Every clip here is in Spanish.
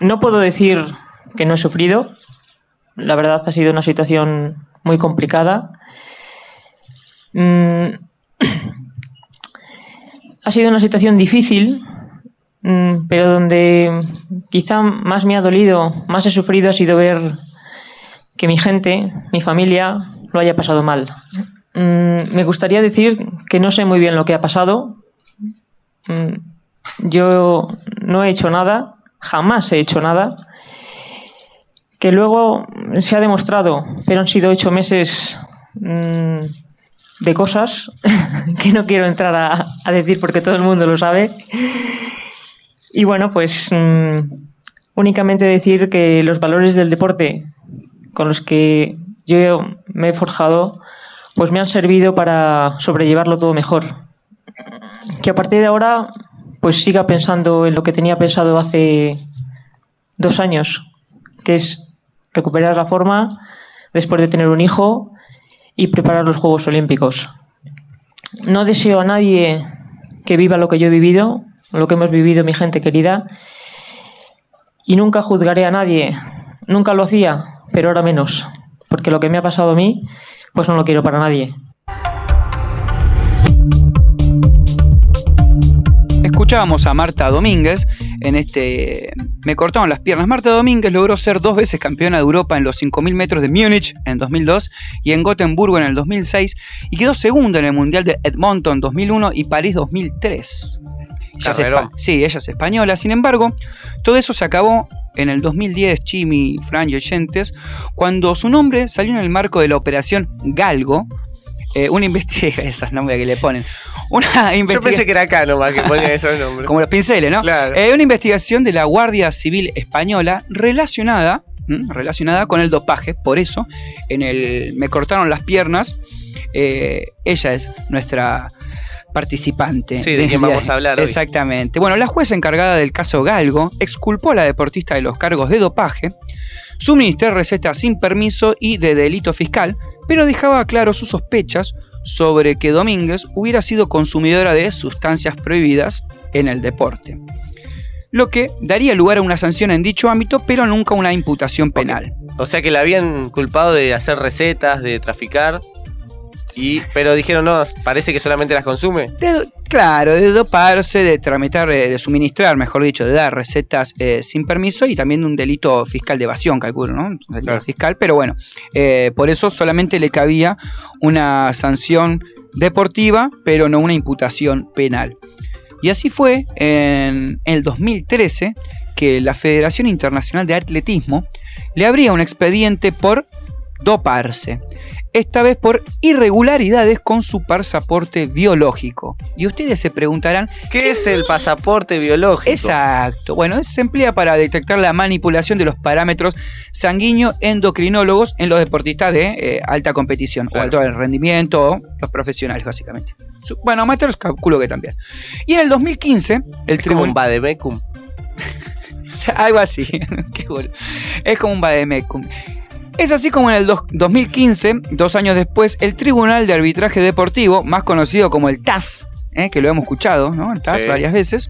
no puedo decir que no he sufrido. La verdad ha sido una situación muy complicada. Mm, ha sido una situación difícil, mm, pero donde quizá más me ha dolido, más he sufrido ha sido ver que mi gente, mi familia, lo haya pasado mal. Mm, me gustaría decir que no sé muy bien lo que ha pasado. Yo no he hecho nada, jamás he hecho nada que luego se ha demostrado, pero han sido ocho meses mmm, de cosas que no quiero entrar a, decir porque todo el mundo lo sabe. Y bueno, pues mmm, únicamente decir que los valores del deporte con los que yo me he forjado, pues me han servido para sobrellevarlo todo mejor. Que a partir de ahora, pues siga pensando en lo que tenía pensado hace dos años, que es recuperar la forma después de tener un hijo y preparar los Juegos Olímpicos. No deseo a nadie que viva lo que yo he vivido, lo que hemos vivido mi gente querida, y nunca juzgaré a nadie. Nunca lo hacía, pero ahora menos, porque lo que me ha pasado a mí, pues no lo quiero para nadie. Escuchábamos a Marta Domínguez en este... Me cortaron las piernas. Marta Domínguez logró ser dos veces campeona de Europa en los 5.000 metros de Múnich en 2002 y en Gotemburgo en el 2006 y quedó segunda en el Mundial de Edmonton 2001 y París 2003. Ella es sí, ella es española. Sin embargo, todo eso se acabó en el 2010, Chimi, Fran y Oyentes, cuando su nombre salió en el marco de la operación Galgo, eh, una investigación, esos nombres que le ponen. Una Yo pensé que era acá nomás que ponía esos nombres. Como los pinceles, ¿no? Claro. Eh, una investigación de la Guardia Civil Española relacionada, relacionada con el dopaje. Por eso, en el Me cortaron las piernas. Eh, ella es nuestra participante. Sí, de quien vamos a hablar. Hoy. Exactamente. Bueno, la jueza encargada del caso Galgo exculpó a la deportista de los cargos de dopaje, suministró recetas sin permiso y de delito fiscal, pero dejaba claro sus sospechas sobre que Domínguez hubiera sido consumidora de sustancias prohibidas en el deporte. Lo que daría lugar a una sanción en dicho ámbito, pero nunca una imputación penal. O sea que la habían culpado de hacer recetas, de traficar. Y, pero dijeron, no, parece que solamente las consume. De, claro, de doparse, de tramitar, de suministrar, mejor dicho, de dar recetas eh, sin permiso y también un delito fiscal de evasión, calculo, ¿no? Un delito claro. fiscal, pero bueno, eh, por eso solamente le cabía una sanción deportiva, pero no una imputación penal. Y así fue en el 2013 que la Federación Internacional de Atletismo le abría un expediente por doparse, esta vez por irregularidades con su pasaporte biológico. Y ustedes se preguntarán, ¿qué, ¿qué es el pasaporte biológico? Exacto, bueno, se emplea para detectar la manipulación de los parámetros sanguíneos endocrinólogos en los deportistas de eh, alta competición claro. o alto rendimiento, los profesionales básicamente. Bueno, amateurs calculo que también. Y en el 2015, el es como un vademecum. Algo así. Qué bueno. Es como un vademecum. Es así como en el 2015, dos años después, el Tribunal de Arbitraje Deportivo, más conocido como el TAS, ¿eh? que lo hemos escuchado, ¿no? El TAS sí. varias veces,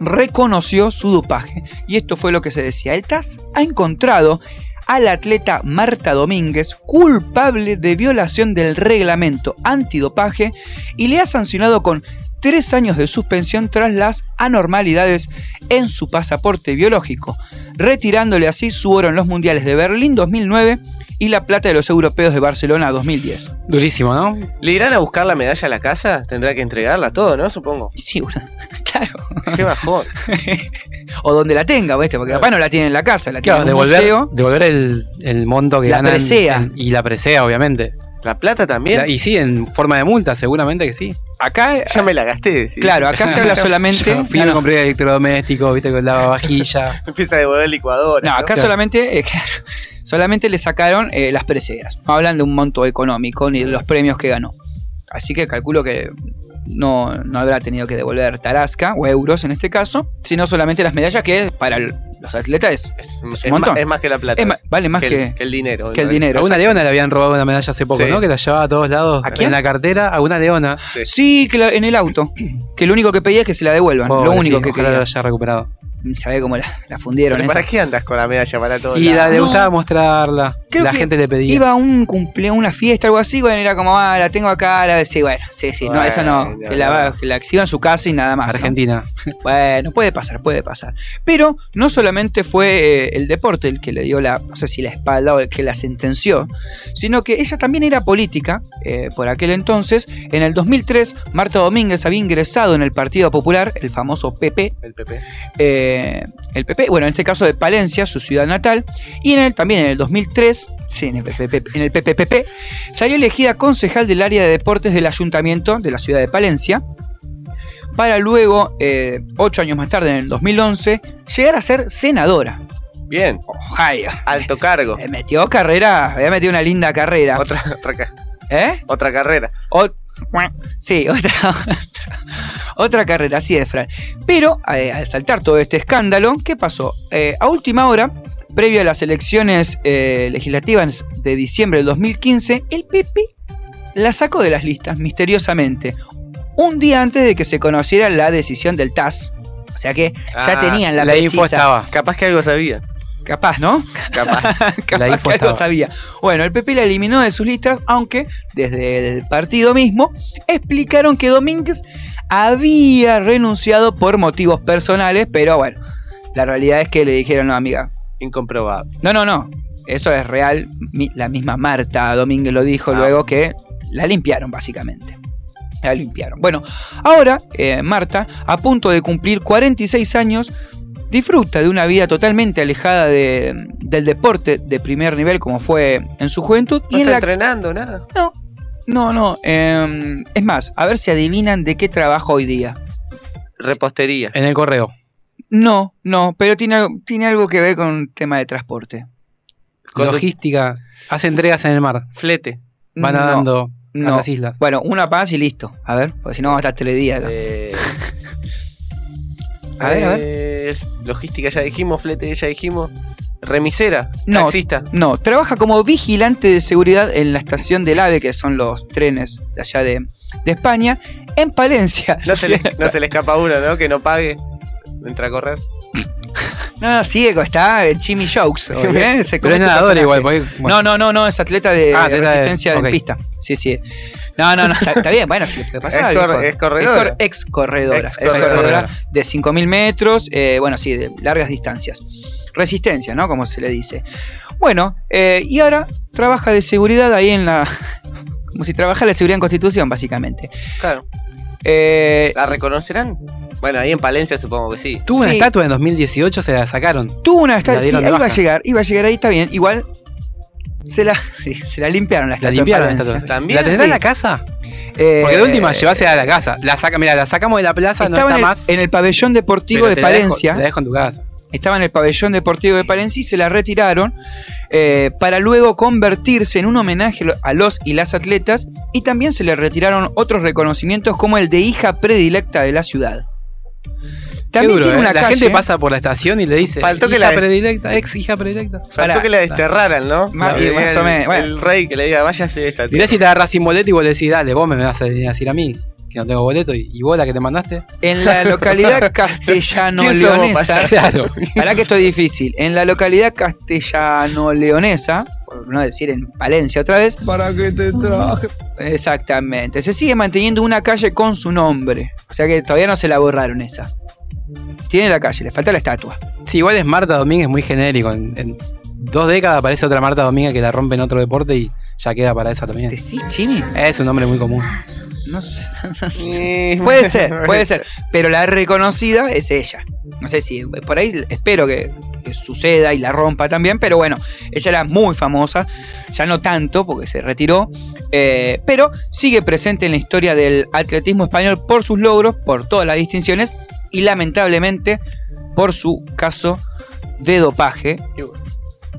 reconoció su dopaje. Y esto fue lo que se decía. El TAS ha encontrado al atleta Marta Domínguez culpable de violación del reglamento antidopaje y le ha sancionado con tres años de suspensión tras las anormalidades en su pasaporte biológico, retirándole así su oro en los mundiales de Berlín 2009 y la plata de los europeos de Barcelona 2010. Durísimo, ¿no? ¿Le irán a buscar la medalla a la casa? Tendrá que entregarla todo, ¿no? Supongo. Sí, una... claro. Qué bajón. o donde la tenga, ¿viste? Porque capaz no la tiene en la casa, la tiene claro, en un devolver, museo. devolver el, el monto que La ganan. presea. en- y la presea, obviamente. ¿La plata también? La- y sí, en forma de multa, seguramente que sí. Acá, Ya me la gasté. sí. claro, acá se habla solamente. Yo fui no, y me no. compré electrodoméstico, viste, con lavavajilla. Empieza a devolver licuadora. No, acá solamente, eh, claro, solamente le sacaron eh, las preseas. No hablan de un monto económico ni de los premios que ganó. Así que calculo que no, no habrá tenido que devolver tarasca o euros en este caso, sino solamente las medallas que para el- los atletas es, Es, es es un montón. es más que la plata. Ma- vale más que, que, el, que el dinero. que el dinero. A una leona le habían robado una medalla hace poco, Sí. ¿no? Que la llevaba a todos lados. ¿A quién? En la cartera, a una leona. Sí, que la- en el auto. Que lo único que pedía es que se la devuelvan. lo único sí, que ojalá quería. la haya recuperado. Sabe cómo la, la fundieron. ¿Pero esa. ¿Para qué andas con la medalla para todo? Y la, le No. gustaba mostrarla. Creo la que gente le pedía. Iba a un cumpleaños, una fiesta, algo así, bueno, era como, ah, la tengo acá, la, sí, bueno, sí, sí, no, eso no, que la, que la exhiba en su casa y nada más. ¿no? Argentina. Bueno, puede pasar, puede pasar. Pero no solamente fue eh, el deporte el que le dio la, no sé si la espalda o el que la sentenció, sino que ella también era política eh, por aquel entonces. En el 2003, Marta Domínguez había ingresado en el Partido Popular, el famoso PP, El PP. eh, el PP, bueno, en este caso de Palencia, su ciudad natal, y en el, también en el 2003, sí, en el, PPP, en el PPPP, salió elegida concejal del área de deportes del ayuntamiento de la ciudad de Palencia, para luego, eh, ocho años más tarde, en el 2011, llegar a ser senadora. Bien. Ohio. Alto cargo. Eh, Metió carrera, había metido una linda carrera. Otra, otra, ¿Eh? otra carrera. Sí, otra, otra, otra carrera, así es, Fran. Pero eh, al saltar todo este escándalo, ¿qué pasó? Eh, a última hora, previo a las elecciones eh, legislativas de diciembre del 2015, el PP la sacó de las listas misteriosamente, un día antes de que se conociera la decisión del TAS. O sea que ya Ah, tenían la, La info precisa. estaba. Capaz que algo sabía. Capaz, ¿no? Capaz. Capaz que algo sabía. Bueno, el PP la eliminó de sus listas, aunque desde el partido mismo explicaron que Domínguez había renunciado por motivos personales, pero bueno, la realidad es que le dijeron, no, amiga, Incomprobable. no, no, no, eso es real. Mi- la misma Marta Domínguez lo dijo Ah. luego que la limpiaron, básicamente. La limpiaron. Bueno, ahora eh, Marta, a punto de cumplir 46 años, disfruta de una vida totalmente alejada de- del deporte de primer nivel como fue en su juventud. No y en está la... entrenando, nada. No, no, no. eh, es más, a ver si adivinan de qué trabaja hoy día. Repostería. En el correo. No, no, pero tiene, algo- tiene algo que ver con tema de transporte. Logística. Hace entregas en el mar. Flete. Va No, nadando no. a las islas. Bueno, una paz y listo. A ver, porque si no vamos a estar tres días acá. Eh, A ver, a ver. Logística ya dijimos, flete ya dijimos. Remisera, No. taxista. No, trabaja como vigilante de seguridad en la estación del AVE, que son los trenes de allá de, de España, en Palencia. No se, le, no se le escapa uno, ¿no? Que no pague. Entra a correr. No, no, sigue, está eh, Jimmy Jokes. hoy, ¿eh? Se Pero come es este nadador personaje. igual. porque- bueno. No, no, no, no, es atleta de Ah, atleta de- resistencia ok. en pista. Sí, sí. No, no, no, está, está bien, bueno, si le puede pasar. Es cor- es corredora. cor- ex corredora. Ex Ex corredora. corredora de 5.000 metros, eh, bueno, sí, de largas distancias. Resistencia, ¿no? Como se le dice. Bueno, eh, y ahora trabaja de seguridad ahí en la... Como si trabajara de seguridad en Constitución, básicamente. Claro. Eh, ¿La reconocerán? Bueno, ahí en Palencia supongo que sí. Tuvo una Sí. estatua en 2018, se la sacaron. tuvo una estatua, La sí, dieron de ahí iba a baja. llegar, iba a llegar ahí, está bien. Igual se la, sí, se la limpiaron la La estatua. en limpiaron la Palencia. estatua. También. ¿La tendrá Sí. en la casa? Eh, Porque de última, llevásela a la casa. La saca, mira, la sacamos de la plaza, no Estaba está en el, más. en el pabellón deportivo pero de te la dejo- Palencia. la dejo en tu casa. Estaba en el pabellón deportivo de Palencia y se la retiraron eh, para luego convertirse en un homenaje a los y las atletas y también se le retiraron otros reconocimientos como el de hija predilecta de la ciudad. También duro, tiene ¿eh? una La calle, gente pasa por la estación y le dice. Faltó que hija la- predilecta, ex hija predilecta. Faltó Pará. que la desterraran, ¿no? Más o el- menos, bueno. El rey que le diga, váyase de esta Mirá si te agarras sin boleto y vos le decís, dale, vos me vas a venir a decir a mí que no tengo boleto y, y vos la que te mandaste. en la localidad castellano-leonesa. Claro. Para que esto es difícil. En la localidad castellano-leonesa, por no decir en Palencia otra vez. ¿Para que te traje? Exactamente. Se sigue manteniendo una calle con su nombre. O sea que todavía no se la borraron esa. Tiene la calle, le falta la estatua. Sí, igual es Marta Domínguez muy genérico. En, en dos décadas aparece otra Marta Domínguez que la rompe en otro deporte y ya queda para esa también. ¿Decís, Chini? Es un nombre muy común. No sé. Puede ser, puede ser. Pero la reconocida es ella. No sé si por ahí espero que, que suceda y la rompa también. Pero bueno, ella era muy famosa. Ya no tanto porque se retiró. eh, pero sigue presente en la historia del atletismo español por sus logros, por todas las distinciones y lamentablemente por su caso de dopaje.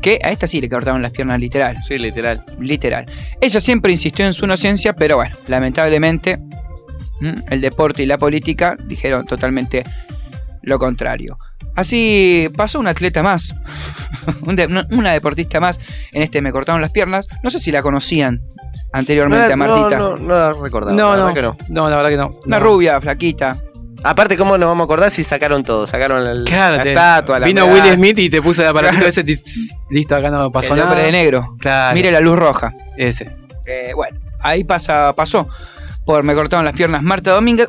Que a esta sí le cortaron las piernas literal Sí, literal. literal. Ella siempre insistió en su inocencia, pero bueno, lamentablemente mm, el deporte y la política dijeron totalmente lo contrario. Así pasó un atleta más, un de- una deportista más en este Me cortaron las piernas. No sé si la conocían anteriormente a Martita. no, no la recordaba. No, la no, verdad que no. no, la verdad que no. Una No. rubia, flaquita. Aparte, ¿cómo nos vamos a acordar si sacaron todo? Sacaron el- Claro, la te- estatua, la vino medalla. Will Smith y te puso el aparatito Claro. ese. Listo, acá no pasó el nada. hombre de negro. Claro. Mire la luz roja. Ese. Eh, bueno, ahí pasa, pasó. Por me cortaron las piernas Marta Domínguez.